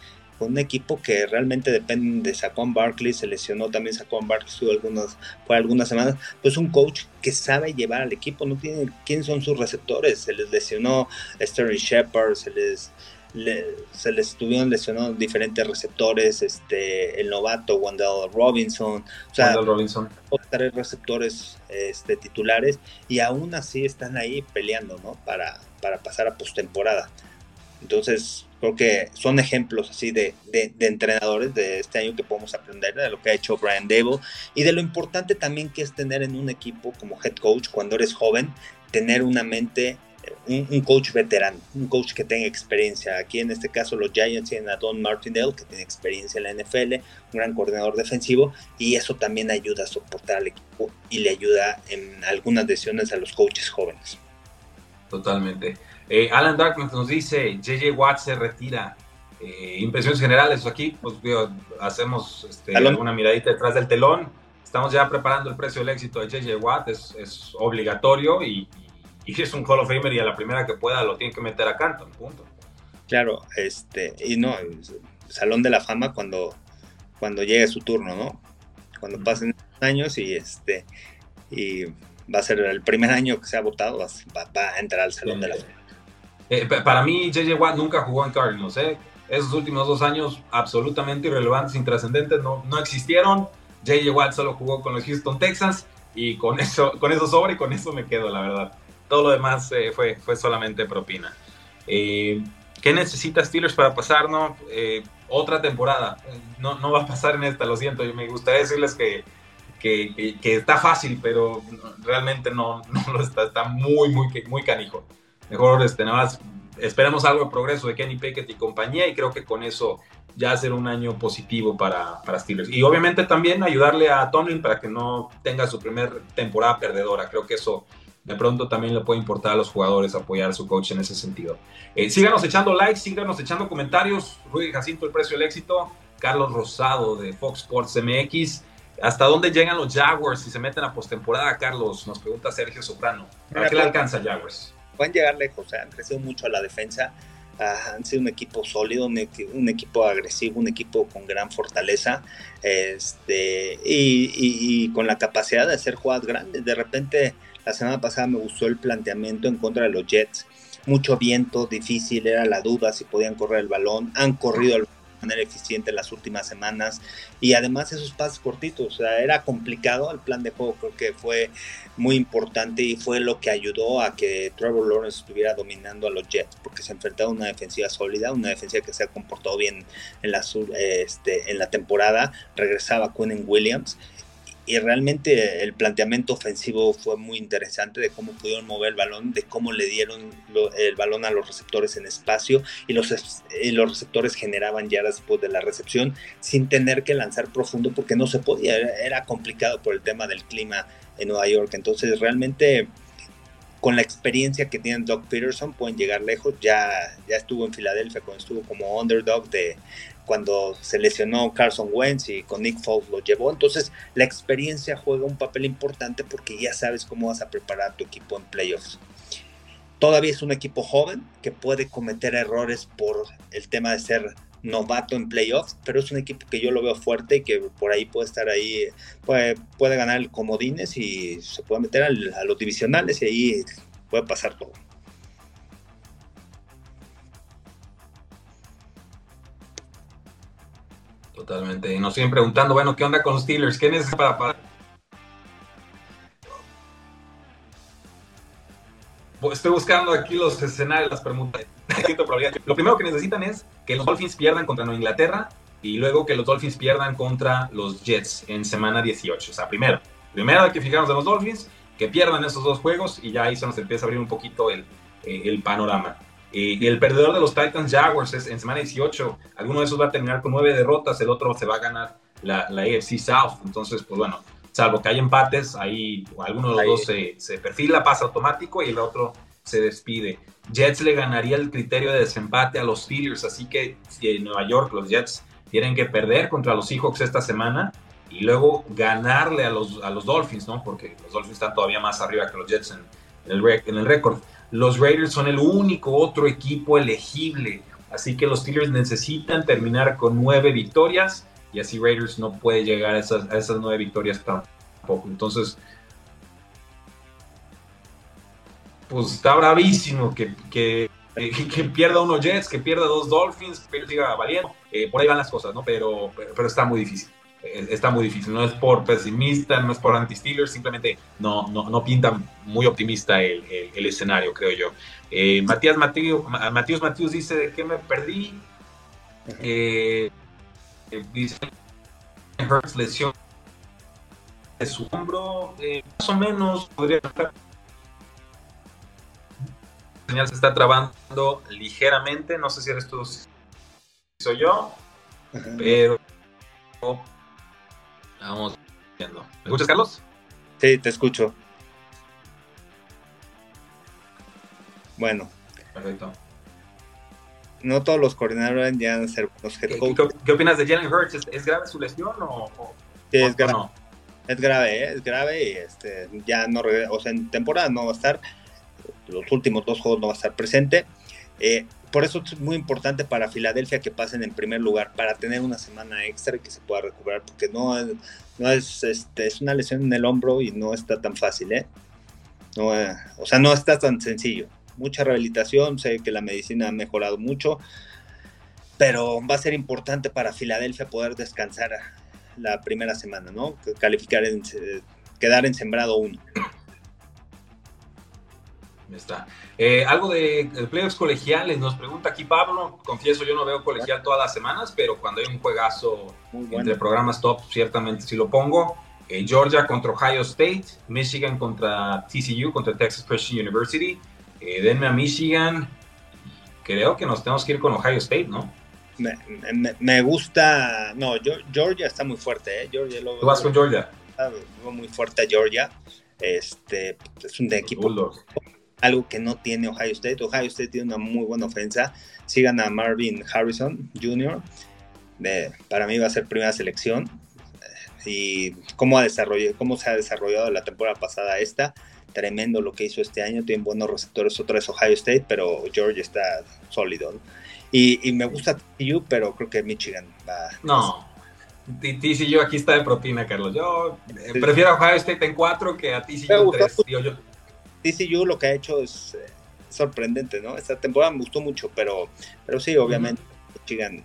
Speaker 2: un equipo que realmente depende de Saquon Barkley, se lesionó también Saquon Barkley estuvo algunas, por algunas semanas, pues un coach que sabe llevar al equipo, no tiene quiénes son sus receptores, se les lesionó Sterling Shepard, se les se les estuvieron lesionando diferentes receptores, este, el novato Wendell Robinson, o sea,
Speaker 1: Robinson.
Speaker 2: tres receptores este, titulares y aún así están ahí peleando, ¿no? Para, para pasar a postemporada. Entonces, Creo que son ejemplos así de, de, entrenadores de este año que podemos aprender de lo que ha hecho Brian Dable y de lo importante también que es tener en un equipo como head coach cuando eres joven, tener una mente, un, coach veterano, un coach que tenga experiencia. Aquí en este caso los Giants tienen a Don Martindale que tiene experiencia en la NFL, un gran coordinador defensivo y eso también ayuda a soportar al equipo y le ayuda en algunas decisiones a los coaches jóvenes.
Speaker 1: Totalmente. Eh, Alan Darkman nos dice, JJ Watt se retira. Eh, impresiones generales, aquí pues hacemos este, alguna miradita detrás del telón. estamos ya preparando el precio del éxito de JJ Watt, es, es obligatorio y, y, es un Hall of Famer y a la primera que pueda lo tiene que meter a Canton, punto.
Speaker 2: Claro, este, y no, Salón de la Fama cuando, cuando llegue su turno, ¿no? Cuando pasen años y este, y va a ser el primer año que se ha votado, va, va a entrar al Salón de la Fama.
Speaker 1: Eh, para mí, JJ Watt nunca jugó en Cardinals, ¿eh? Esos últimos dos años absolutamente irrelevantes, intrascendentes, no, no existieron. JJ Watt solo jugó con los Houston Texans y con eso, con eso sobra y con eso me quedo, la verdad. Todo lo demás eh, fue, fue solamente propina. Eh, ¿Qué necesita Steelers para pasar? No, otra temporada. No, no va a pasar en esta, lo siento. Me gustaría decirles que, que, que, está fácil, pero realmente no, no lo está. Está muy, muy, muy canijo. Mejor este, nada más esperemos algo de progreso de Kenny Pickett y compañía y creo que con eso ya será un año positivo para, para Steelers. Y obviamente también ayudarle a Tomlin para que no tenga su primera temporada perdedora. Creo que eso de pronto también le puede importar a los jugadores apoyar a su coach en ese sentido. Eh, síganos echando likes, síganos echando comentarios. Rudy Jacinto, el precio del éxito. Carlos Rosado de Fox Sports MX. ¿Hasta dónde llegan los Jaguars si se meten a postemporada, Carlos? Nos pregunta Sergio Soprano. ¿Para qué le alcanza Jaguars?
Speaker 2: Pueden llegar lejos, han crecido mucho a la defensa, ah, han sido un equipo sólido, un, equipo agresivo, un equipo con gran fortaleza este, y, con la capacidad de hacer jugadas grandes. De repente, la semana pasada me gustó el planteamiento en contra de los Jets. Mucho viento, difícil, era la duda si podían correr el balón. Han corrido el manera eficiente en las últimas semanas. Y además esos pases cortitos, o sea, era complicado el plan de juego, creo que fue muy importante y fue lo que ayudó a que Trevor Lawrence estuviera dominando a los Jets, porque se enfrentaba a una defensiva sólida, una defensiva que se ha comportado bien en la, este, en la temporada, regresaba Quinn Williams y realmente el planteamiento ofensivo fue muy interesante de cómo pudieron mover el balón, de cómo le dieron el balón a los receptores en espacio y los, los receptores generaban ya después de la recepción sin tener que lanzar profundo porque no se podía, era, complicado por el tema del clima en Nueva York. Entonces realmente con la experiencia que tiene Doug Peterson pueden llegar lejos. Ya, ya estuvo en Filadelfia cuando estuvo como underdog de, cuando se lesionó Carson Wentz y con Nick Foles lo llevó. Entonces, la experiencia juega un papel importante porque ya sabes cómo vas a preparar tu equipo en playoffs. Todavía es un equipo joven que puede cometer errores por el tema de ser novato en playoffs, pero es un equipo que yo lo veo fuerte y que por ahí puede estar ahí, puede, puede ganar el comodines y se puede meter a los divisionales y ahí puede pasar todo.
Speaker 1: Totalmente. Y nos siguen preguntando, bueno, ¿qué onda con los Steelers? ¿Qué necesitan para pagar? Estoy buscando aquí los escenarios, las preguntas. Lo primero que necesitan es que los Dolphins pierdan contra Nueva Inglaterra y luego que los Dolphins pierdan contra los Jets en semana 18. O sea, primero, primero hay que fijarnos en los Dolphins, que pierdan esos dos juegos y ya ahí se nos empieza a abrir un poquito el, eh, el panorama. Y el perdedor de los Titans Jaguars es en semana 18. Alguno de esos va a terminar con nueve derrotas, el otro se va a ganar la, la AFC South. Entonces, pues bueno, salvo que hay empates, ahí alguno de los dos se, se, perfila, pasa automático y el otro se despide. Jets le ganaría el criterio de desempate a los Steelers, así que si en Nueva York los Jets tienen que perder contra los Seahawks esta semana y luego ganarle a los, a los Dolphins, ¿no? Porque los Dolphins están todavía más arriba que los Jets en, el, en el récord. Los Raiders son el único otro equipo elegible, así que los Steelers necesitan terminar con nueve victorias y así Raiders no puede llegar a esas, nueve victorias tampoco. Entonces, pues está bravísimo que, que, pierda uno Jets, que pierda dos Dolphins, que siga valiendo. Eh, por ahí van las cosas, ¿no? pero, pero está muy difícil. Eh, está muy difícil. No es por pesimista, no es por anti-Steelers, simplemente no, no, no pinta muy optimista el, el, escenario, creo yo. Eh, Matías Matías Matías dice que me perdí. Eh, dice Hurts lesión de su hombro, más o menos podría estar. La señal se está trabando ligeramente, no sé si eres tú, soy yo, pero Vamos viendo. ¿Me escuchas, Carlos?
Speaker 2: Sí, te escucho. Bueno.
Speaker 1: Perfecto.
Speaker 2: No todos los coordinadores ya van a ser
Speaker 1: head ¿Qué, ¿Qué, opinas de Jalen Hurts? ¿Es, grave su lesión o,
Speaker 2: sí, es grave. Es grave, ¿eh? es grave y este, ya no o sea, en temporada no va a estar, los últimos dos juegos no va a estar presente. Eh, por eso es muy importante para Filadelfia que pasen en primer lugar, para tener una semana extra y que se pueda recuperar, porque no, no es, este, es una lesión en el hombro y no está tan fácil, ¿eh? No, eh, o sea, no está tan sencillo. Mucha rehabilitación, sé que la medicina ha mejorado mucho, pero va a ser importante para Filadelfia poder descansar la primera semana, ¿no? Calificar en, quedar en sembrado uno.
Speaker 1: Está. Eh, algo de, playoffs colegiales, nos pregunta aquí Pablo. Confieso, yo no veo colegial todas las semanas, pero cuando hay un juegazo entre programas top, ciertamente sí lo pongo. Eh, Georgia contra Ohio State, Michigan contra TCU, contra Texas Christian University. Eh, denme a Michigan. Creo que nos tenemos que ir con Ohio State, ¿no?
Speaker 2: Me, gusta. No, Georgia está muy fuerte, ¿eh? Georgia
Speaker 1: ¿Tú vas con Georgia?
Speaker 2: Está muy fuerte Georgia. Este, es un equipo. Algo que no tiene Ohio State. Ohio State tiene una muy buena ofensa. Sigan a Marvin Harrison Jr. para mí va a ser primera selección. Y cómo, ha desarrollado, cómo se ha desarrollado la temporada pasada esta. Tremendo lo que hizo este año. Tienen buenos receptores. Otra es Ohio State, pero Georgia está sólido. Y, me gusta TCU, pero creo que Michigan va.
Speaker 1: No. TCU aquí está de propina, Carlos. Yo eh, prefiero a Ohio State en 4 que a TCU en 3. Yo.
Speaker 2: TCU lo que ha hecho es eh, sorprendente, ¿no? Esta temporada me gustó mucho, pero, pero sí, obviamente, Michigan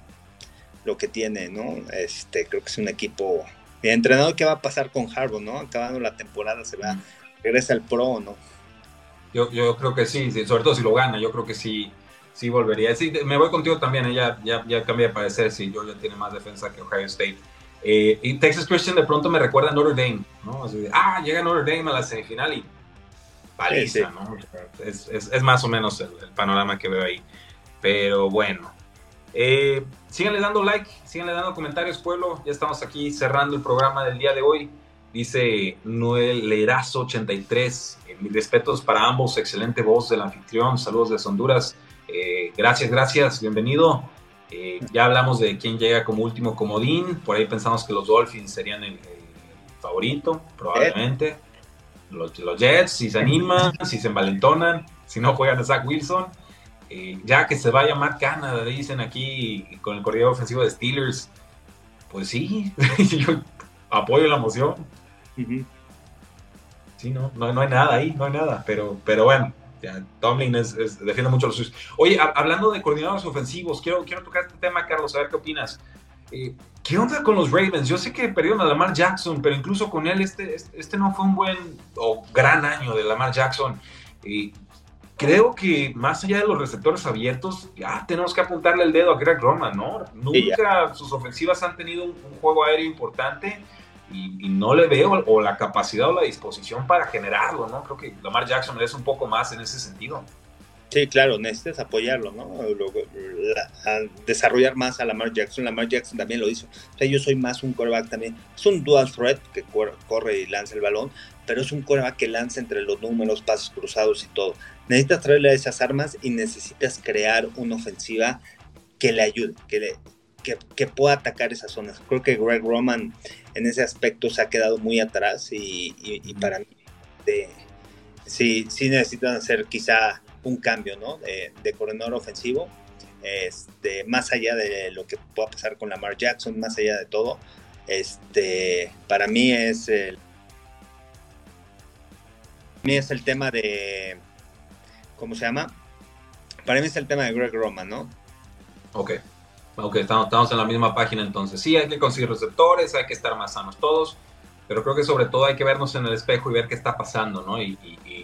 Speaker 2: lo que tiene, ¿no? Este, creo que es un equipo. El entrenador, ¿qué va a pasar con Harbaugh, no? Acabando la temporada, se va, regresa al pro, ¿no?
Speaker 1: Yo, yo creo que sí, sobre todo si lo gana, yo creo que sí sí volvería. Sí, me voy contigo también, ella ya, ya cambia de parecer, si Georgia tiene más defensa que Ohio State. Eh, y Texas Christian de pronto me recuerda a Notre Dame, ¿no? ah, llega Notre Dame a la semifinal y paliza, ¿no? Es, es, es, más o menos el, panorama que veo ahí. Pero bueno, eh, síganle dando like, síganle dando comentarios, pueblo. Ya estamos aquí cerrando el programa del día de hoy. Dice Noel Lerazo 83. Eh, mis respetos para ambos, excelente voz del anfitrión. Saludos desde Honduras. Eh, gracias, gracias, bienvenido. Eh, ya hablamos de quién llega como último comodín. Por ahí pensamos que los Dolphins serían el, favorito, probablemente. Los, Jets, si se animan, si se envalentonan, si no juegan a Zach Wilson. Eh, ya que se vaya Matt Canada, dicen aquí con el corredor ofensivo de Steelers. Pues sí, yo apoyo la moción. Sí, no, no, no, hay nada ahí, no hay nada. Pero, pero bueno, Tomlin es, defiende mucho los suyos. Oye, hablando de coordinadores ofensivos, quiero, quiero tocar este tema, Carlos, a ver qué opinas. Eh, ¿Qué onda con los Ravens? Yo sé que perdieron a Lamar Jackson, pero incluso con él este, este, este no fue un buen o gran año de Lamar Jackson. Eh, creo que más allá de los receptores abiertos, ya tenemos que apuntarle el dedo a Greg Roman, ¿no? Nunca sus ofensivas han tenido un juego aéreo importante y, no le veo o la capacidad o la disposición para generarlo, ¿no? Creo que Lamar Jackson es un poco más en ese sentido.
Speaker 2: Sí, claro, necesitas apoyarlo, ¿no? desarrollar más a Lamar Jackson. Lamar Jackson también lo hizo. O sea, yo soy más un quarterback también. Es un dual threat que corre y lanza el balón, pero es un quarterback que lanza entre los números, pasos cruzados y todo. Necesitas traerle esas armas y necesitas crear una ofensiva que le ayude, que, le, que, pueda atacar esas zonas. Creo que Greg Roman en ese aspecto se ha quedado muy atrás y, para mí sí, sí necesitan hacer quizá un cambio ¿no? de, de corredor ofensivo, este, más allá de lo que pueda pasar con Lamar Jackson, más allá de todo. Este, para mí es el, mí es el tema de, ¿cómo se llama? Para mí es el tema de Greg Roman, ¿no?
Speaker 1: Ok. Ok, estamos, en la misma página entonces. Sí, hay que conseguir receptores, hay que estar más sanos todos, pero creo que sobre todo hay que vernos en el espejo y ver qué está pasando, ¿no? Y,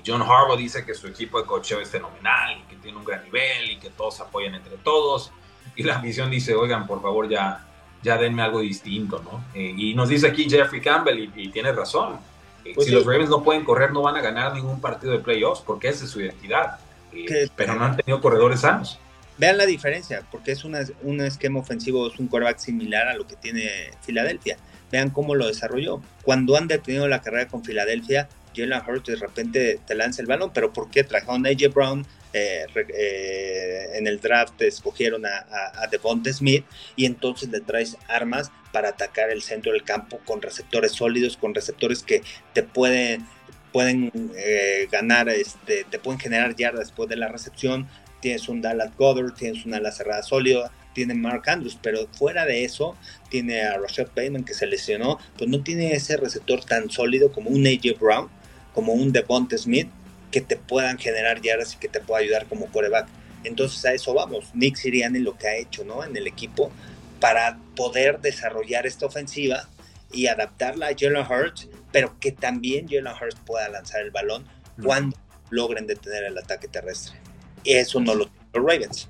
Speaker 1: John Harbaugh dice que su equipo de cocheo es fenomenal y que tiene un gran nivel y que todos apoyan entre todos. Y la misión dice, oigan, por favor, ya, ya denme algo distinto, ¿no? Eh, y nos dice aquí Jeffrey Campbell, y, tiene razón. Eh, pues si los Ravens no pueden correr, no van a ganar ningún partido de playoffs, porque esa es su identidad. Eh, pero no han tenido corredores sanos.
Speaker 2: Vean la diferencia, porque es un esquema ofensivo, es un quarterback similar a lo que tiene Filadelfia. Vean cómo lo desarrolló. Cuando han detenido la carrera con Filadelfia, Jalen Hurts de repente te lanza el balón, pero ¿por qué trajeron a AJ Brown? Eh, eh, en el draft escogieron a, a, Devonta Smith y entonces le traes armas para atacar el centro del campo con receptores sólidos, con receptores que te pueden, pueden eh, ganar, este, te pueden generar yardas después de la recepción. Tienes un Dallas Goddard, tienes una ala cerrada sólida, tiene Mark Andrews, pero fuera de eso, tiene a Rashad Bateman que se lesionó, pues no tiene ese receptor tan sólido como un AJ Brown, como un Devonta Smith, que te puedan generar yardas y que te pueda ayudar como coreback. Entonces a eso vamos. Nick Sirianni lo que ha hecho ¿no? en el equipo para poder desarrollar esta ofensiva y adaptarla a Jalen Hurts, pero que también Jalen Hurts pueda lanzar el balón cuando logren detener el ataque terrestre. Y eso no lo tienen los Ravens.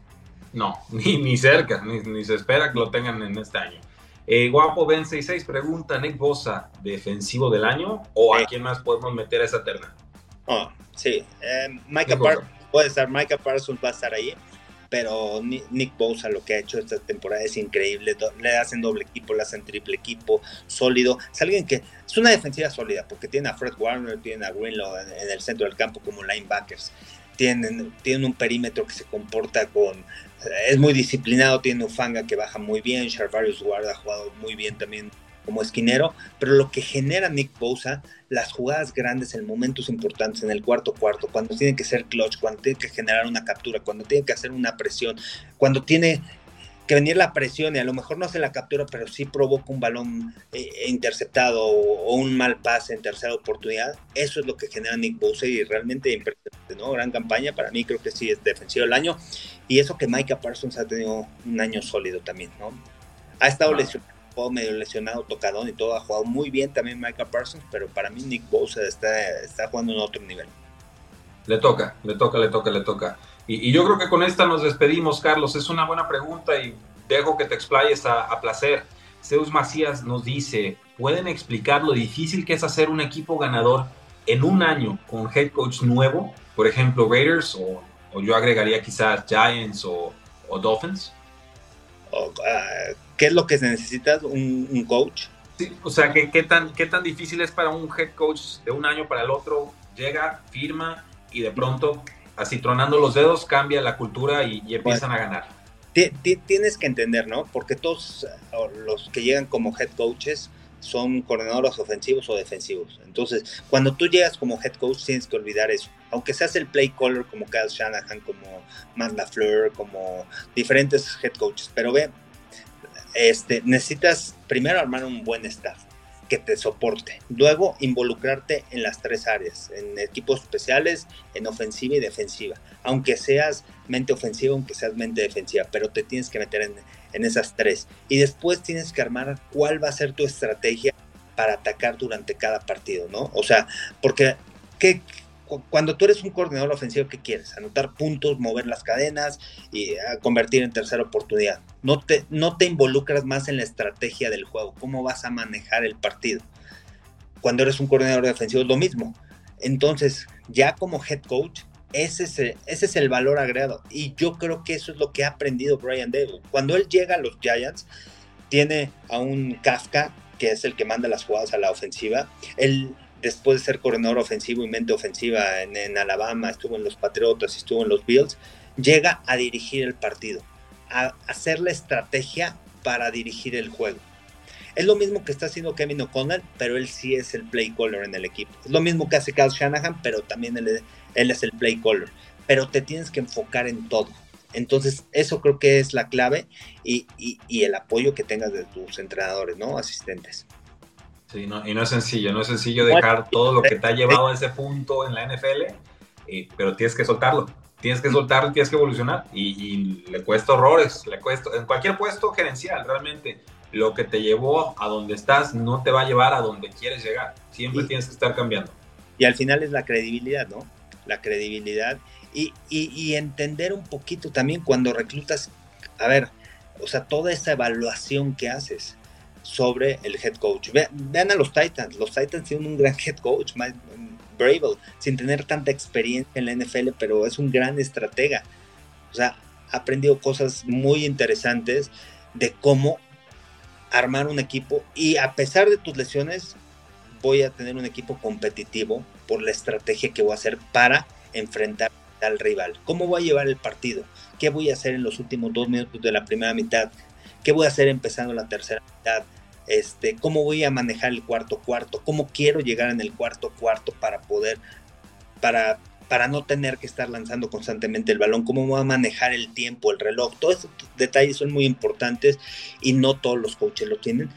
Speaker 1: No, ni, ni cerca, ni, se espera que lo tengan en este año. Eh, Guapo Ben 66 pregunta, Nick Bosa, defensivo del año o a quién más podemos meter a esa terna?
Speaker 2: Oh, sí, eh, Micah Parsons, puede estar, Micah Parsons va a estar ahí, pero Nick Bosa lo que ha hecho esta temporada es increíble, le hacen doble equipo, le hacen triple equipo, sólido, es alguien que es una defensiva sólida, porque tiene a Fred Warner, tiene a Greenlaw en, el centro del campo como linebackers, tienen, tienen un perímetro que se comporta con es muy disciplinado, tiene un fanga que baja muy bien, Charvarius Ward ha jugado muy bien también como esquinero, pero lo que genera Nick Bosa, las jugadas grandes en momentos importantes, en el cuarto cuarto, cuando tiene que ser clutch, cuando tiene que generar una captura, cuando tiene que hacer una presión, cuando tiene que venir la presión y a lo mejor no hace la captura, pero sí provoca un balón eh, interceptado o, un mal pase en tercera oportunidad. Eso es lo que genera Nick Bosa y realmente impresionante, ¿no? Gran campaña, para mí creo que sí es defensivo del año. Y eso que Micah Parsons ha tenido un año sólido también, ¿no? Ha estado lesionado, medio lesionado, tocadón y todo, ha jugado muy bien también Micah Parsons, pero para mí Nick Bosa está, está jugando en otro nivel.
Speaker 1: Le toca, le toca, le toca, le toca. Y, yo creo que con esta nos despedimos, Carlos. Es una buena pregunta y dejo que te explayes a, placer. Zeus Macías nos dice, ¿pueden explicar lo difícil que es hacer un equipo ganador en un año con head coach nuevo? Por ejemplo, Raiders o, yo agregaría quizás Giants o, Dolphins.
Speaker 2: Ah, ¿Qué es lo que necesitas? ¿Un, un coach?
Speaker 1: Sí, o sea, ¿qué, ¿qué, tan, ¿qué tan difícil es para un head coach de un año para el otro? Llega, firma y de pronto así tronando los dedos, cambia la cultura y, empiezan a ganar.
Speaker 2: Tienes que entender, ¿no? Porque todos los que llegan como head coaches son coordinadores ofensivos o defensivos. Entonces, cuando tú llegas como head coach, tienes que olvidar eso. Aunque seas el play caller como Kyle Shanahan, como Matt LaFleur, como diferentes head coaches. Pero ve, este, necesitas primero armar un buen staff que te soporte. Luego, involucrarte en las tres áreas, en equipos especiales, en ofensiva y defensiva. Aunque seas mente ofensiva, aunque seas mente defensiva, pero te tienes que meter en, en esas tres. Y después tienes que armar cuál va a ser tu estrategia para atacar durante cada partido, ¿no? O sea, porque ¿qué, cuando tú eres un coordinador ofensivo, ¿qué quieres? Anotar puntos, mover las cadenas y ah, convertir en tercera oportunidad. No te, no te involucras más en la estrategia del juego, cómo vas a manejar el partido. Cuando eres un coordinador defensivo es lo mismo. Entonces, ya como head coach, ese es, el, ese es el valor agregado. Y yo creo que eso es lo que ha aprendido Brian Dable. Cuando él llega a los Giants, tiene a un Kafka, que es el que manda las jugadas a la ofensiva. Él después de ser coordinador ofensivo y mente ofensiva en, Alabama, estuvo en los Patriotas, estuvo en los Bills, llega a dirigir el partido, a hacer la estrategia para dirigir el juego. Es lo mismo que está haciendo Kevin O'Connell, pero él sí es el play caller en el equipo. Es lo mismo que hace Kyle Shanahan, pero también él, es el play caller. Pero te tienes que enfocar en todo. Entonces, eso creo que es la clave y, y el apoyo que tengas de tus entrenadores, ¿no? Asistentes.
Speaker 1: Sí, y no es sencillo, no es sencillo dejar todo lo que te ha llevado a ese punto en la NFL, eh, pero tienes que soltarlo, tienes que soltarlo, tienes que evolucionar y, le cuesta horrores, le cuesta, en cualquier puesto gerencial, realmente lo que te llevó a donde estás no te va a llevar a donde quieres llegar, siempre tienes que estar cambiando.
Speaker 2: Y al final es la credibilidad, ¿no? La credibilidad y, y entender un poquito también cuando reclutas, a ver, o sea, toda esa evaluación que haces sobre el head coach. Vean, a los Titans. Los Titans tienen un gran head coach, Mike Bravel, sin tener tanta experiencia en la NFL, pero es un gran estratega. O sea, ha aprendido cosas muy interesantes de cómo armar un equipo y a pesar de tus lesiones, voy a tener un equipo competitivo por la estrategia que voy a hacer para enfrentar al rival. ¿Cómo voy a llevar el partido? ¿Qué voy a hacer en los últimos dos minutos de la primera mitad? ¿Qué voy a hacer empezando la tercera mitad? este, cómo voy a manejar el cuarto cuarto, cómo quiero llegar en el cuarto cuarto para poder, para, para no tener que estar lanzando constantemente el balón, cómo voy a manejar el tiempo, el reloj, todos esos detalles son muy importantes y no todos los coaches lo tienen.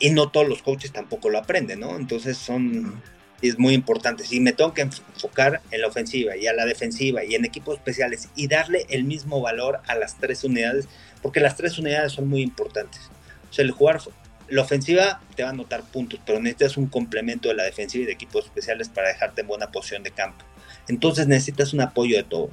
Speaker 2: Y no todos los coaches tampoco lo aprenden, ¿no? Entonces son es muy importante. Si me tengo que enfocar en la ofensiva y a la defensiva y en equipos especiales y darle el mismo valor a las tres unidades, porque las tres unidades son muy importantes. O sea, el jugar la ofensiva te va a anotar puntos, pero necesitas un complemento de la defensiva y de equipos especiales para dejarte en buena posición de campo. Entonces necesitas un apoyo de todo.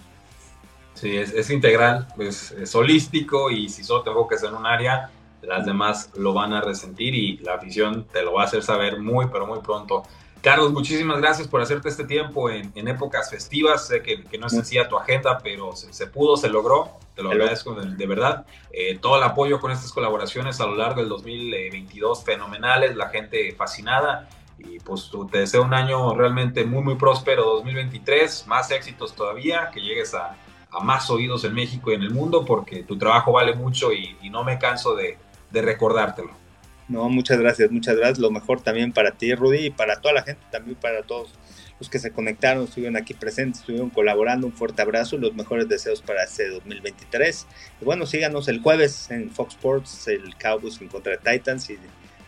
Speaker 1: Sí, es, integral, pues, es holístico y si solo te enfocas en un área, las demás lo van a resentir y la afición te lo va a hacer saber muy, pero muy pronto. Carlos, muchísimas gracias por hacerte este tiempo en, épocas festivas. Sé que, no es sencilla tu agenda, pero se, pudo, se logró. Te lo agradezco de, verdad. Eh, todo el apoyo con estas colaboraciones a lo largo del 2022, fenomenales, la gente fascinada. Y pues te deseo un año realmente muy, muy próspero 2023, más éxitos todavía, que llegues a, más oídos en México y en el mundo, porque tu trabajo vale mucho y, no me canso de recordártelo.
Speaker 2: No, muchas gracias, muchas gracias. Lo mejor también para ti, Rudy, y para toda la gente, también para todos los que se conectaron, estuvieron aquí presentes, estuvieron colaborando. Un fuerte abrazo y los mejores deseos para este 2023. Y bueno, síganos el jueves en Fox Sports, el Cowboys en contra de Titans y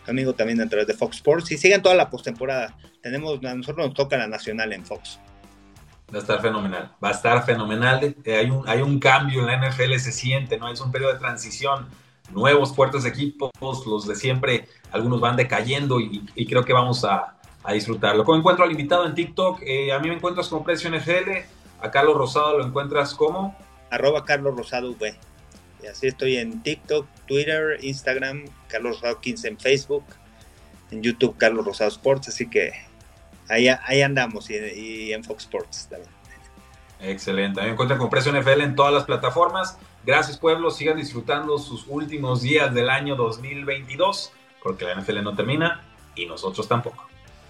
Speaker 2: conmigo también a través de Fox Sports. Y sigan toda la postemporada. Tenemos, a nosotros nos toca la nacional en Fox.
Speaker 1: Va a estar fenomenal, va a estar fenomenal. Eh, hay, un, hay un cambio en la NFL, se siente, ¿no? Es un periodo de transición nuevos, fuertes equipos, los de siempre, algunos van decayendo y, creo que vamos a, disfrutarlo. ¿Cómo encuentro al invitado en TikTok? Eh, a mí me encuentras como Precio NFL, a Carlos Rosado lo encuentras como...
Speaker 2: Arroba Carlos Rosado V. Y así estoy en TikTok, Twitter, Instagram, Carlos Rosado 15 en Facebook, en YouTube Carlos Rosado Sports, así que ahí, ahí andamos y, en Fox Sports también.
Speaker 1: Excelente. me encuentran con Precio NFL en todas las plataformas. Gracias, pueblo. Sigan disfrutando sus últimos días del año 2022, porque la NFL no termina y nosotros tampoco.